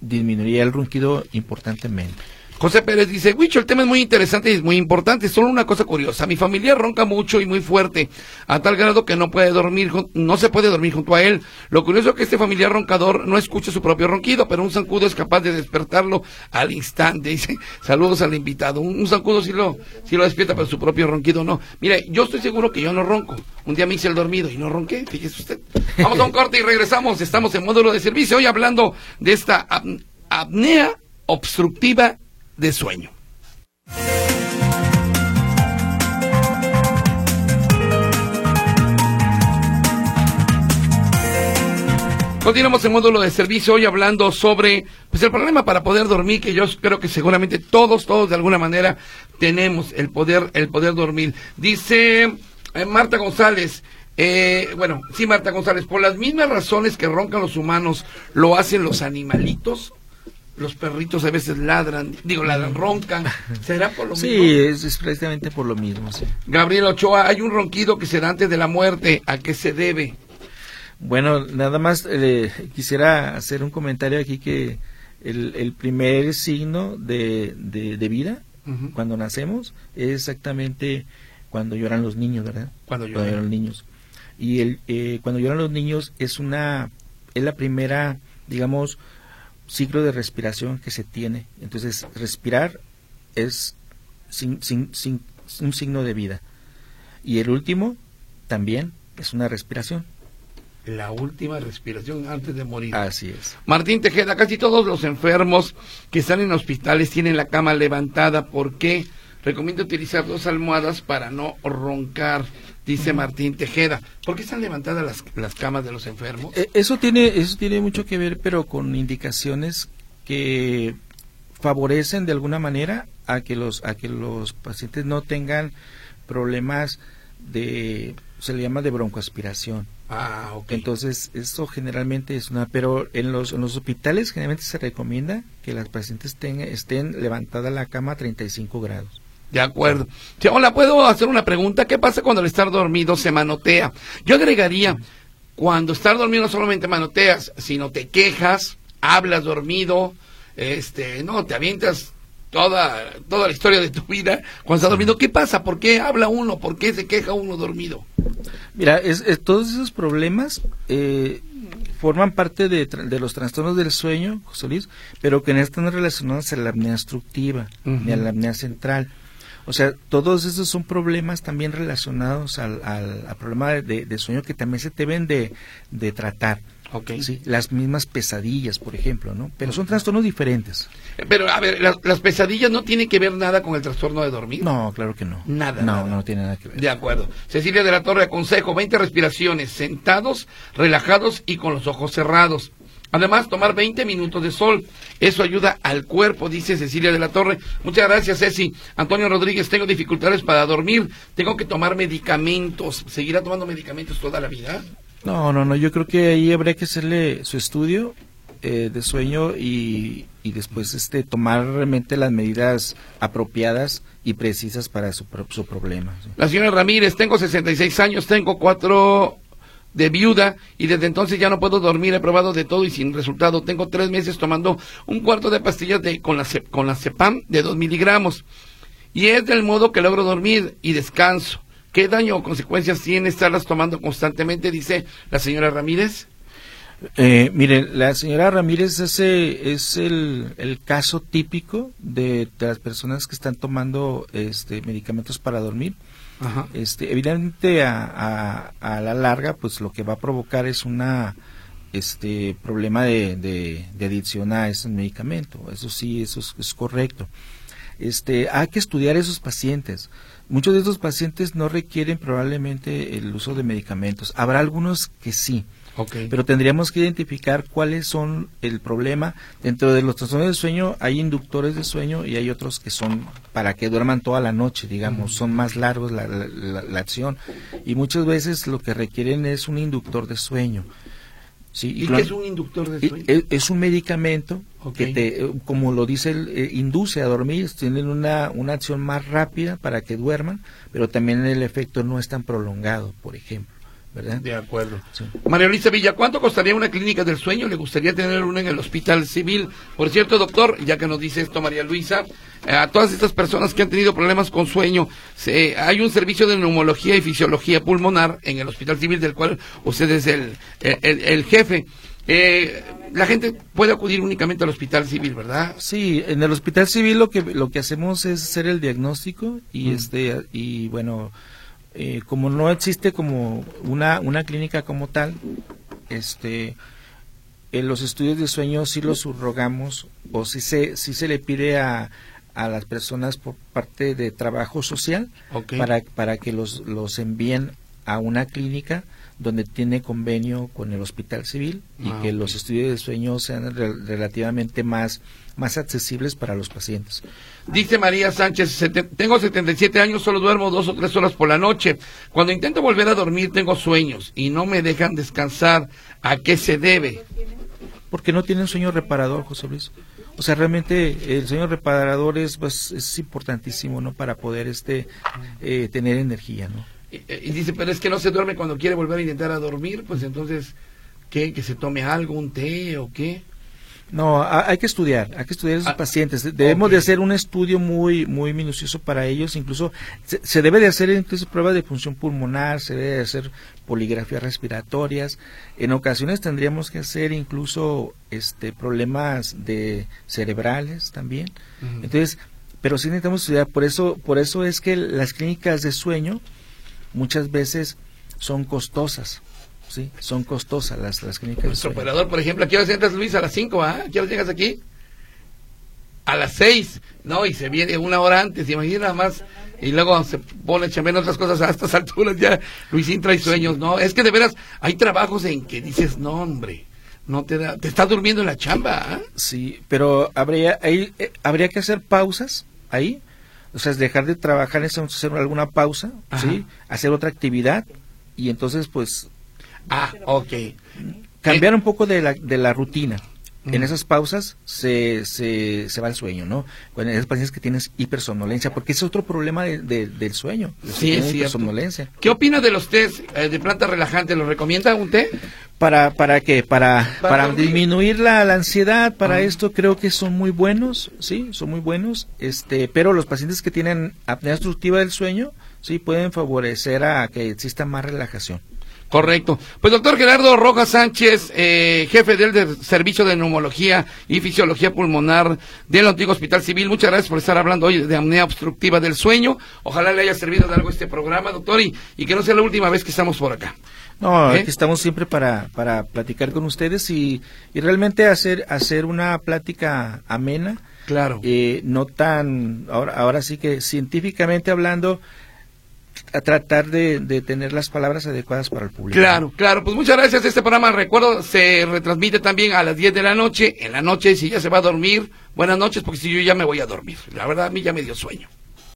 disminuiría el ronquido importantemente. José Pérez dice, Huicho, el tema es muy interesante y es muy importante. Solo una cosa curiosa. Mi familia ronca mucho y muy fuerte, a tal grado que no puede dormir, no se puede dormir junto a él. Lo curioso es que este familiar roncador no escucha su propio ronquido, pero un zancudo es capaz de despertarlo al instante. Dice, saludos al invitado. Un, un zancudo sí lo, sí lo despierta, pero su propio ronquido no. Mire, yo estoy seguro que yo no ronco. Un día me hice el dormido y no ronqué, fíjese usted. Vamos a un corte y regresamos. Estamos en módulo de servicio hoy hablando de esta ap- apnea obstructiva de sueño. Continuamos en módulo de servicio hoy hablando sobre pues el problema para poder dormir que yo creo que seguramente todos todos de alguna manera tenemos el poder el poder dormir. Dice eh, Marta González eh, bueno, sí Marta González, por las mismas razones que roncan los humanos, lo hacen los animalitos. Los perritos a veces ladran, digo, ladran, roncan. ¿Será por lo Sí, mismo? es, es precisamente por lo mismo. sí. Gabriel Ochoa, hay un ronquido que se da antes de la muerte. ¿A qué se debe? Bueno, nada más eh, quisiera hacer un comentario aquí que el, el primer signo de, de, de vida cuando nacemos es exactamente cuando lloran los niños, ¿verdad? Cuando lloran. los niños. Y el, eh, cuando lloran los niños es una es la primera, digamos, ciclo de respiración que se tiene. Entonces, respirar es sin- sin- sin- un signo de vida. Y el último también es una respiración. La última respiración antes de morir. Así es. Martín Tejeda, casi todos los enfermos que están en hospitales tienen la cama levantada. ¿Por qué? Recomiendo utilizar dos almohadas para no roncar, dice Martín Tejeda. ¿Por qué están levantadas las, las camas de los enfermos? Eh, Eso tiene, eso tiene mucho que ver, pero con indicaciones que favorecen de alguna manera a que los, a que los pacientes no tengan problemas de, se le llama de broncoaspiración. Ah, ok. Entonces, eso generalmente es una, pero en los, en los hospitales generalmente se recomienda que las pacientes tengan, estén levantada la cama a 35 grados. De acuerdo. Sí, hola, ¿puedo hacer una pregunta? ¿Qué pasa cuando al estar dormido se manotea? Yo agregaría, cuando estar dormido no solamente manoteas, sino te quejas, hablas dormido, este, no, te avientas toda, toda la historia de tu vida cuando estás dormido. ¿Qué pasa? ¿Por qué habla uno? ¿Por qué se queja uno dormido? Mira, es, es- todos esos problemas eh, forman parte de, de los trastornos del sueño, José Luis, pero que no están relacionados a la apnea obstructiva ni a la apnea central. O sea, todos esos son problemas también relacionados al, al, al problema de, de sueño que también se deben de, de tratar. Okay. Sí, las mismas pesadillas, por ejemplo, ¿no? Pero son trastornos diferentes. Pero, a ver, las, las pesadillas no tienen que ver nada con el trastorno de dormir. No, claro que no. Nada, No, nada. no tiene nada que ver. De acuerdo. Cecilia de la Torre, aconsejo 20 respiraciones, sentados, relajados y con los ojos cerrados. Además, tomar 20 minutos de sol. Eso ayuda al cuerpo, dice Cecilia de la Torre. Muchas gracias, Ceci. Antonio Rodríguez, tengo dificultades para dormir. Tengo que tomar medicamentos. ¿Seguirá tomando medicamentos toda la vida? No, no, no, yo creo que ahí habría que hacerle su estudio eh, de sueño y, y después este tomar realmente las medidas apropiadas y precisas para su, su problema. sí. La señora Ramírez, tengo 66 años, tengo cuatro de viuda y desde entonces ya no puedo dormir, he probado de todo y sin resultado. Tengo tres meses tomando un cuarto de pastillas de, con, la, con la cepam de 2 miligramos y es del modo que logro dormir y descanso. ¿Qué daño o consecuencias tiene estarlas tomando constantemente? Dice la señora Ramírez. Eh, mire, la señora Ramírez ese es el, el caso típico de, de las personas que están tomando este, medicamentos para dormir. Ajá. Este, evidentemente a, a, a la larga, pues lo que va a provocar es una este problema de, de, adicción a ese medicamento. Eso sí, eso es, correcto. Este, hay que estudiar esos pacientes. Muchos de estos pacientes no requieren probablemente el uso de medicamentos. Habrá algunos que sí, Pero tendríamos que identificar cuáles son el problema. Dentro de los trastornos del sueño hay inductores de sueño y hay otros que son para que duerman toda la noche, digamos, son más largos la, la- la- la acción y muchas veces lo que requieren es un inductor de sueño. Sí, ¿Y qué es un inductor de sueño? es, es un medicamento que te, eh, como lo dice, el, eh, induce a dormir, tienen una, una acción más rápida para que duerman, pero también el efecto no es tan prolongado, por ejemplo, ¿verdad? De acuerdo. Sí. María Luisa Villa, ¿cuánto costaría una clínica del sueño? Le gustaría tener una en el hospital civil. Por cierto, doctor, ya que nos dice esto María Luisa, eh, a todas estas personas que han tenido problemas con sueño, se- hay un servicio de neumología y fisiología pulmonar en el hospital civil del cual usted es el, el, el- el jefe. Eh, la gente puede acudir únicamente al hospital civil, ¿verdad? Sí, en el hospital civil lo que lo que hacemos es hacer el diagnóstico y Mm. este y bueno, eh, como no existe como una una clínica como tal, este en los estudios de sueño sí los subrogamos o sí se sí se le pide a a las personas por parte de trabajo social para para que los los envíen a una clínica donde tiene convenio con el hospital civil y Ah, que los estudios de sueño sean re- relativamente más más accesibles para los pacientes. Dice María Sánchez, "Sete- tengo 77 años, solo duermo dos o tres horas por la noche. Cuando intento volver a dormir tengo sueños y no me dejan descansar. ¿A qué se debe? Porque no tienen sueño reparador, José Luis. O sea, realmente el sueño reparador es pues, es importantísimo, ¿no? Para poder este eh, tener energía, ¿no? Y, y dice, pero es que no se duerme cuando quiere volver a intentar a dormir, pues entonces, ¿qué? ¿Que se tome algo, un té o qué? No, ha- hay que estudiar, hay que estudiar a esos Ah, pacientes. Debemos de hacer un estudio muy muy minucioso para ellos. Incluso se, se debe de hacer incluso pruebas de función pulmonar, se debe de hacer poligrafías respiratorias. En ocasiones tendríamos que hacer incluso este problemas de cerebrales también. Entonces, pero sí necesitamos estudiar. Por eso por eso es que las clínicas de sueño muchas veces son costosas. Sí, son costosas las, las clínicas de Nuestro sueño. operador, por ejemplo, ¿a qué hora entras, Luis? A las 5, ¿ah? ¿A qué hora llegas aquí? A las 6. No, y se viene una hora antes, imagina nada más. Y luego se pone en otras cosas a estas alturas. Ya Luisín trae sueños, ¿no? Es que de veras hay trabajos en que dices, no, hombre, no te da, te estás durmiendo en la chamba, ¿ah? Sí, pero habría ahí eh, habría que hacer pausas ahí, o sea, es dejar de trabajar, es hacer alguna pausa, Ajá. sí, hacer otra actividad y entonces pues Ah, ok. cambiar un poco de la de la rutina. En esas pausas se, se, se va el sueño, ¿no? Con esas pacientes que tienes hipersomnolencia, porque ese es otro problema de- de- del sueño. Sí, es tienen cierto. hipersomnolencia. ¿Qué opina de los test eh, de planta relajante? ¿Lo recomienda un té? ¿Para, para qué? Para, Para disminuir la, la ansiedad, para Ah. esto creo que son muy buenos, sí, son muy buenos, este, pero los pacientes que tienen apnea obstructiva del sueño, sí, pueden favorecer a que exista más relajación. Correcto. Pues doctor Gerardo Rojas Sánchez, eh, jefe del de- Servicio de Neumología y Fisiología Pulmonar del Antiguo Hospital Civil, muchas gracias por estar hablando hoy de apnea obstructiva del sueño. Ojalá le haya servido de algo este programa, doctor, y, y que no sea la última vez que estamos por acá. No, ¿Eh? aquí estamos siempre para, para platicar con ustedes y, y realmente hacer, hacer una plática amena, Claro. eh, no tan, ahora, ahora sí que científicamente hablando, a tratar de, de tener las palabras adecuadas para el público. Claro, claro. Pues muchas gracias. Este programa, recuerdo, se retransmite también a las 10 de la noche. En la noche, si ya se va a dormir, buenas noches, porque si yo ya me voy a dormir. La verdad, a mí ya me dio sueño.